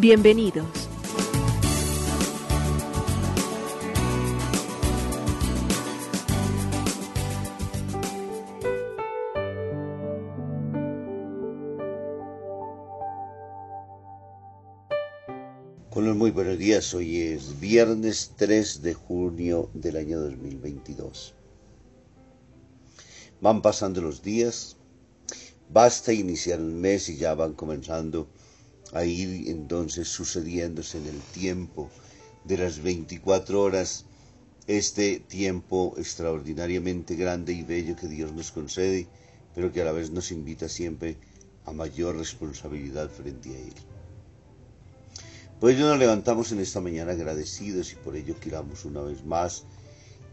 Bienvenidos. Con los muy buenos días, hoy es viernes 3 de junio del año 2022. Van pasando los días, basta iniciar el mes y ya van comenzando a entonces sucediéndose en el tiempo de las 24 horas este tiempo extraordinariamente grande y bello que Dios nos concede, pero que a la vez nos invita siempre a mayor responsabilidad frente a Él. Por ello nos levantamos en esta mañana agradecidos y por ello queramos una vez más,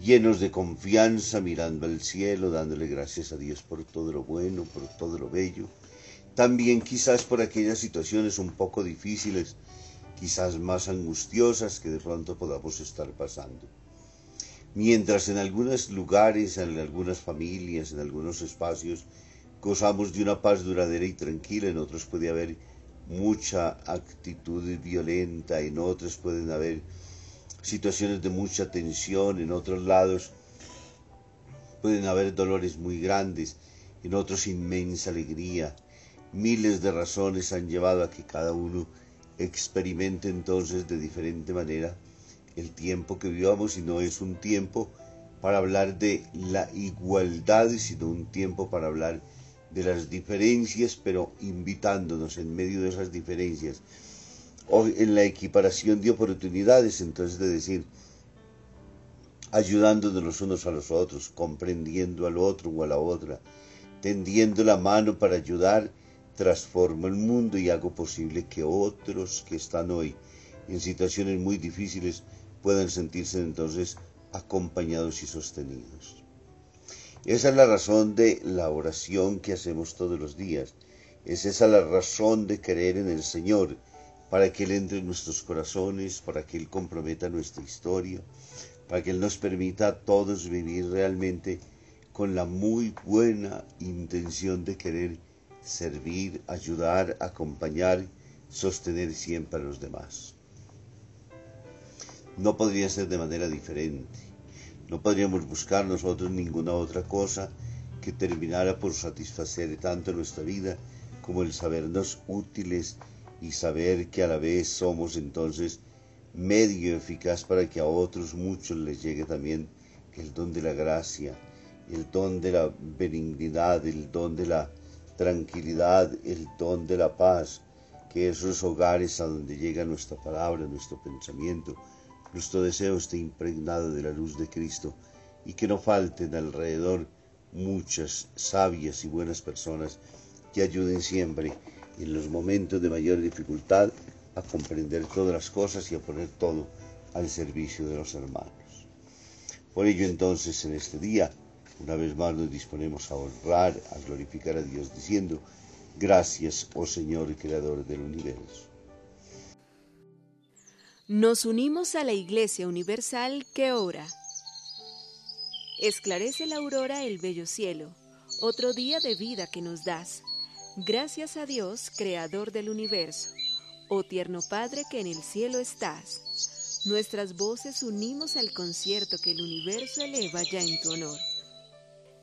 llenos de confianza, mirando al cielo, dándole gracias a Dios por todo lo bueno, por todo lo bello. También quizás por aquellas situaciones un poco difíciles, quizás más angustiosas que de pronto podamos estar pasando. Mientras en algunos lugares, en algunas familias, en algunos espacios, gozamos de una paz duradera y tranquila, en otros puede haber mucha actitud violenta, en otros pueden haber situaciones de mucha tensión, en otros lados pueden haber dolores muy grandes, en otros inmensa alegría. Miles de razones han llevado a que cada uno experimente entonces de diferente manera el tiempo que vivamos y no es un tiempo para hablar de la igualdad, sino un tiempo para hablar de las diferencias, pero invitándonos en medio de esas diferencias, o en la equiparación de oportunidades, entonces de decir, ayudándonos los unos a los otros, comprendiendo al otro o a la otra, tendiendo la mano para ayudar, transformo el mundo y hago posible que otros que están hoy en situaciones muy difíciles puedan sentirse entonces acompañados y sostenidos. Esa es la razón de la oración que hacemos todos los días. Es esa la razón de creer en el Señor, para que Él entre en nuestros corazones, para que Él comprometa nuestra historia, para que Él nos permita a todos vivir realmente con la muy buena intención de querer servir, ayudar, acompañar, sostener siempre a los demás. No podría ser de manera diferente. No podríamos buscar nosotros ninguna otra cosa que terminara por satisfacer tanto nuestra vida como el sabernos útiles y saber que a la vez somos entonces medio eficaz para que a otros muchos les llegue también el don de la gracia, el don de la benignidad, el don de la tranquilidad, el don de la paz, que esos hogares a donde llega nuestra palabra, nuestro pensamiento, nuestro deseo esté impregnado de la luz de Cristo y que no falten alrededor muchas sabias y buenas personas que ayuden siempre en los momentos de mayor dificultad a comprender todas las cosas y a poner todo al servicio de los hermanos. Por ello entonces en este día, una vez más nos disponemos a honrar, a glorificar a Dios diciendo, gracias, oh Señor Creador del universo. Nos unimos a la Iglesia Universal que ora. Esclarece la aurora el bello cielo, otro día de vida que nos das. Gracias a Dios, Creador del universo, oh tierno Padre que en el cielo estás. Nuestras voces unimos al concierto que el universo eleva ya en tu honor.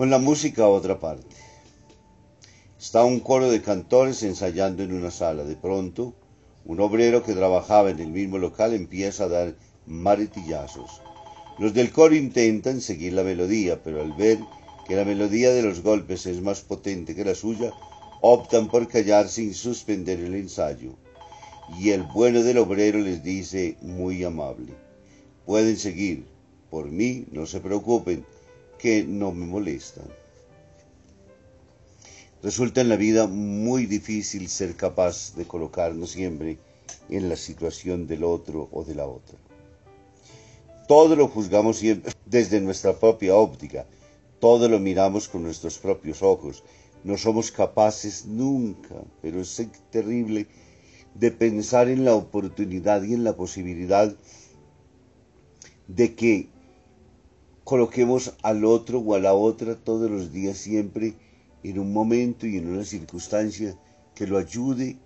Con la música a otra parte. Está un coro de cantores ensayando en una sala. De pronto, un obrero que trabajaba en el mismo local empieza a dar martillazos. Los del coro intentan seguir la melodía, pero al ver que la melodía de los golpes es más potente que la suya, optan por callar sin suspender el ensayo. Y el bueno del obrero les dice muy amable, pueden seguir, por mí no se preocupen, que no me molestan. Resulta en la vida muy difícil ser capaz de colocarnos siempre en la situación del otro o de la otra. Todo lo juzgamos desde nuestra propia óptica, todo lo miramos con nuestros propios ojos. No somos capaces nunca, pero es terrible, de pensar en la oportunidad y en la posibilidad de que coloquemos al otro o a la otra todos los días siempre en un momento y en una circunstancia que lo ayude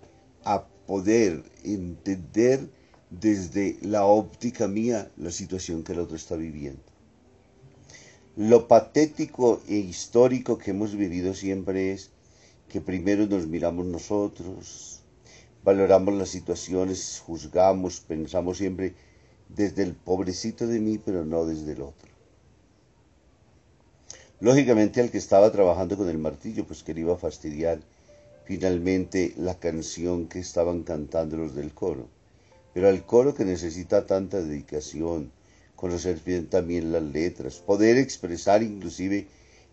a poder entender desde la óptica mía la situación que el otro está viviendo. Lo patético e histórico que hemos vivido siempre es que primero nos miramos nosotros, valoramos las situaciones, juzgamos, pensamos siempre desde el pobrecito de mí, pero no desde el otro. Lógicamente al que estaba trabajando con el martillo, pues que le iba a fastidiar finalmente la canción que estaban cantando los del coro. Pero al coro que necesita tanta dedicación, conocer bien también las letras, poder expresar inclusive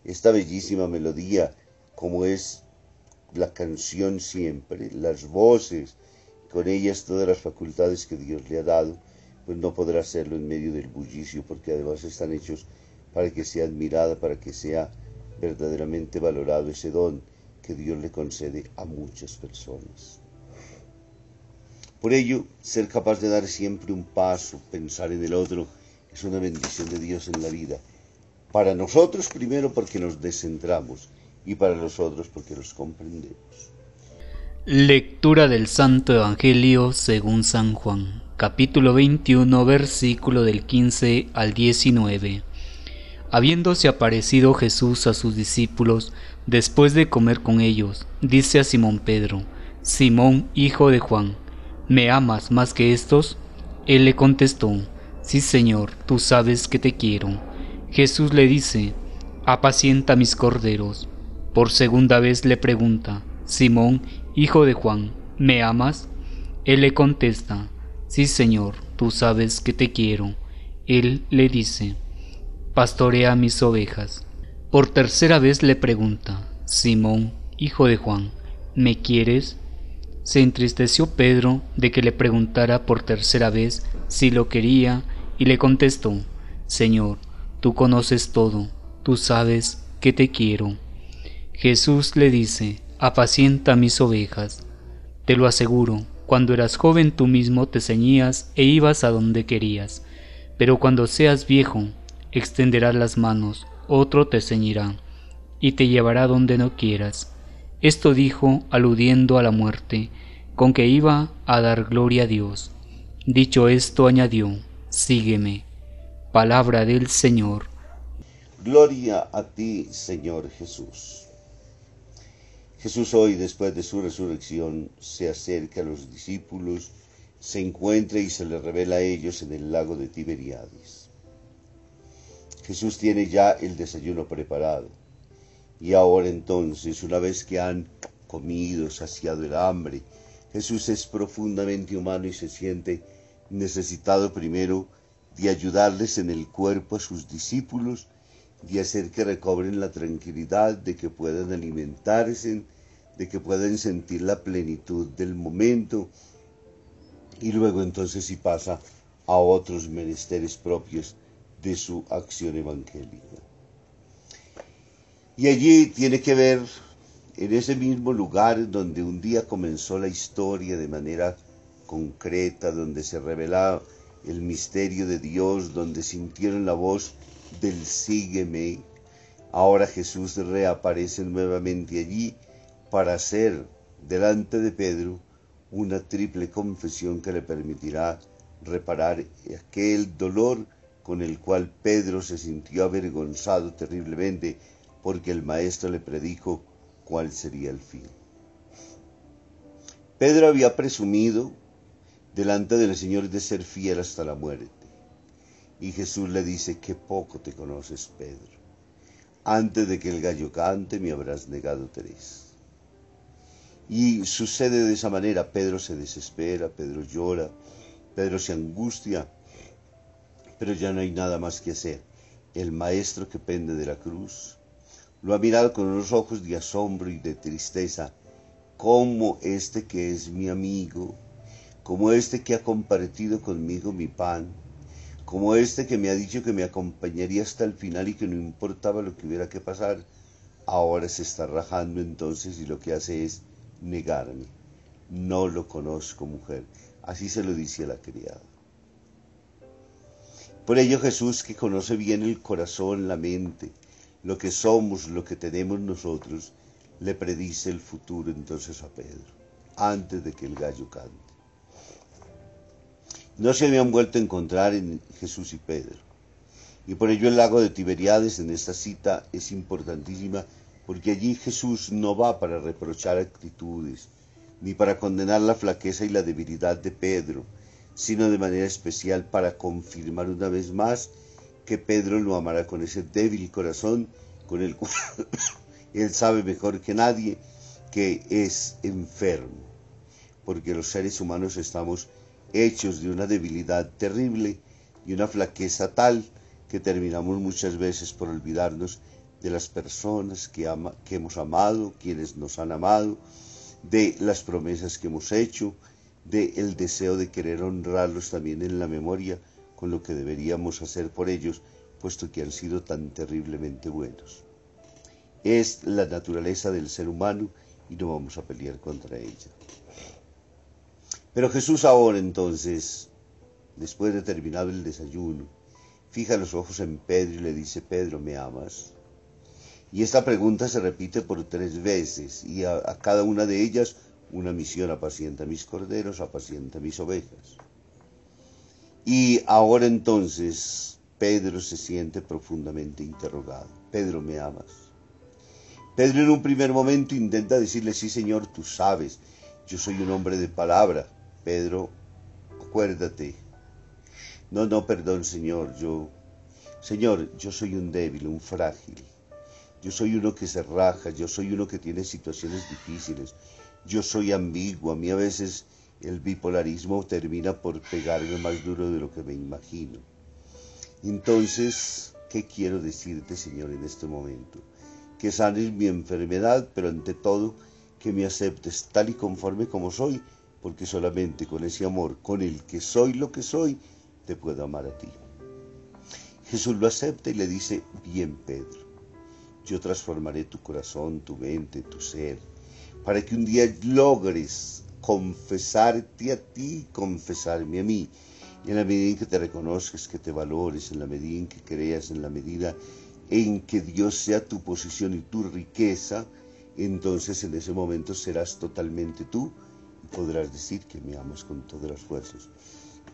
esta bellísima melodía como es la canción siempre, las voces, con ellas todas las facultades que Dios le ha dado, pues no podrá hacerlo en medio del bullicio porque además están hechos para que sea admirada, para que sea verdaderamente valorado ese don que Dios le concede a muchas personas. Por ello, ser capaz de dar siempre un paso, pensar en el otro, es una bendición de Dios en la vida. Para nosotros primero porque nos descentramos y para los otros porque los comprendemos. Lectura del Santo Evangelio según San Juan, capítulo 21, versículo del 15 al 19. Habiéndose aparecido Jesús a sus discípulos, después de comer con ellos, dice a Simón Pedro, Simón, hijo de Juan, ¿me amas más que estos? Él le contestó, Sí, Señor, tú sabes que te quiero. Jesús le dice, Apacienta mis corderos. Por segunda vez le pregunta, Simón, hijo de Juan, ¿me amas? Él le contesta, Sí, Señor, tú sabes que te quiero. Él le dice, pastorea mis ovejas. Por tercera vez le pregunta, Simón, hijo de Juan, ¿me quieres? Se entristeció Pedro de que le preguntara por tercera vez si lo quería y le contestó, Señor, tú conoces todo, tú sabes que te quiero. Jesús le dice, apacienta mis ovejas. Te lo aseguro, cuando eras joven tú mismo te ceñías e ibas a donde querías, pero cuando seas viejo extenderás las manos, otro te ceñirá, y te llevará donde no quieras. Esto dijo aludiendo a la muerte, con que iba a dar gloria a Dios. Dicho esto, añadió, Sígueme. Palabra del Señor. Gloria a ti, Señor Jesús. Jesús hoy, después de su resurrección, se acerca a los discípulos, se encuentra y se le revela a ellos en el lago de Tiberiades. Jesús tiene ya el desayuno preparado. Y ahora entonces, una vez que han comido, saciado el hambre, Jesús es profundamente humano y se siente necesitado primero de ayudarles en el cuerpo a sus discípulos, de hacer que recobren la tranquilidad, de que puedan alimentarse, de que puedan sentir la plenitud del momento, y luego entonces si pasa a otros menesteres propios de su acción evangélica. Y allí tiene que ver, en ese mismo lugar donde un día comenzó la historia de manera concreta, donde se revelaba el misterio de Dios, donde sintieron la voz del sígueme, ahora Jesús reaparece nuevamente allí para hacer delante de Pedro una triple confesión que le permitirá reparar aquel dolor con el cual Pedro se sintió avergonzado terriblemente porque el maestro le predijo cuál sería el fin. Pedro había presumido delante del Señor de ser fiel hasta la muerte. Y Jesús le dice, que poco te conoces, Pedro. Antes de que el gallo cante me habrás negado tres. Y sucede de esa manera, Pedro se desespera, Pedro llora, Pedro se angustia, pero ya no hay nada más que hacer. El maestro que pende de la cruz lo ha mirado con unos ojos de asombro y de tristeza, como este que es mi amigo, como este que ha compartido conmigo mi pan, como este que me ha dicho que me acompañaría hasta el final y que no importaba lo que hubiera que pasar, ahora se está rajando entonces y lo que hace es negarme. No lo conozco, mujer. Así se lo dice a la criada. Por ello Jesús, que conoce bien el corazón, la mente, lo que somos, lo que tenemos nosotros, le predice el futuro entonces a Pedro, antes de que el gallo cante. No se habían vuelto a encontrar en Jesús y Pedro. Y por ello el lago de Tiberiades en esta cita es importantísima, porque allí Jesús no va para reprochar actitudes, ni para condenar la flaqueza y la debilidad de Pedro, sino de manera especial para confirmar una vez más que Pedro lo amará con ese débil corazón con el cual él sabe mejor que nadie que es enfermo, porque los seres humanos estamos hechos de una debilidad terrible y una flaqueza tal que terminamos muchas veces por olvidarnos de las personas que, que hemos amado, quienes nos han amado, de las promesas que hemos hecho, de el deseo de querer honrarlos también en la memoria con lo que deberíamos hacer por ellos, puesto que han sido tan terriblemente buenos. Es la naturaleza del ser humano y no vamos a pelear contra ella. Pero Jesús ahora entonces, después de terminado el desayuno, fija los ojos en Pedro y le dice, Pedro, ¿me amas? Y esta pregunta se repite por tres veces y a, a cada una de ellas una misión, apacienta mis corderos, apacienta mis ovejas. Y ahora entonces Pedro se siente profundamente interrogado. Pedro, ¿me amas? Pedro en un primer momento intenta decirle, sí Señor, tú sabes, yo soy un hombre de palabra. Pedro, acuérdate. No, no, perdón Señor, yo, Señor, yo soy un débil, un frágil. Yo soy uno que se raja, yo soy uno que tiene situaciones difíciles, yo soy ambiguo, a mí a veces el bipolarismo termina por pegarme más duro de lo que me imagino. Entonces, ¿qué quiero decirte, Señor, en este momento? Que sanes mi enfermedad, pero ante todo, que me aceptes tal y conforme como soy, porque solamente con ese amor, con el que soy lo que soy, te puedo amar a ti. Jesús lo acepta y le dice, bien Pedro, yo transformaré tu corazón, tu mente, tu ser, para que un día logres confesarte a ti, confesarme a mí. En la medida en que te reconozcas, que te valores, en la medida en que creas, en la medida en que Dios sea tu posición y tu riqueza, entonces en ese momento serás totalmente tú y podrás decir que me amas con todas las fuerzas.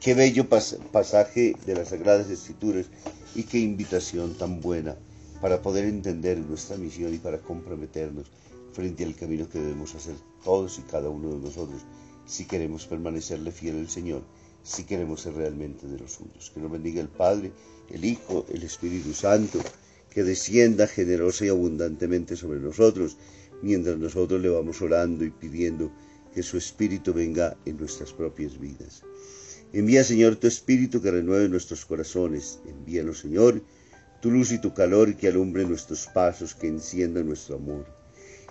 Qué bello pasaje de las Sagradas Escrituras y qué invitación tan buena para poder entender nuestra misión y para comprometernos frente al camino que debemos hacer todos y cada uno de nosotros si queremos permanecerle fiel al Señor, si queremos ser realmente de los suyos. Que nos bendiga el Padre, el Hijo, el Espíritu Santo, que descienda generosa y abundantemente sobre nosotros, mientras nosotros le vamos orando y pidiendo que su Espíritu venga en nuestras propias vidas. Envía, Señor, tu Espíritu que renueve nuestros corazones. Envíanos, Señor, tu luz y tu calor que alumbre nuestros pasos, que encienda nuestro amor.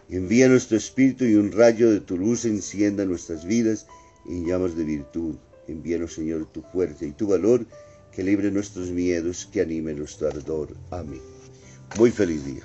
Envía nuestro espíritu y un rayo de tu luz encienda nuestras vidas en llamas de virtud. Envíanos, Señor, tu fuerza y tu valor, que libre nuestros miedos, que anime nuestro ardor. Amén. Muy feliz día.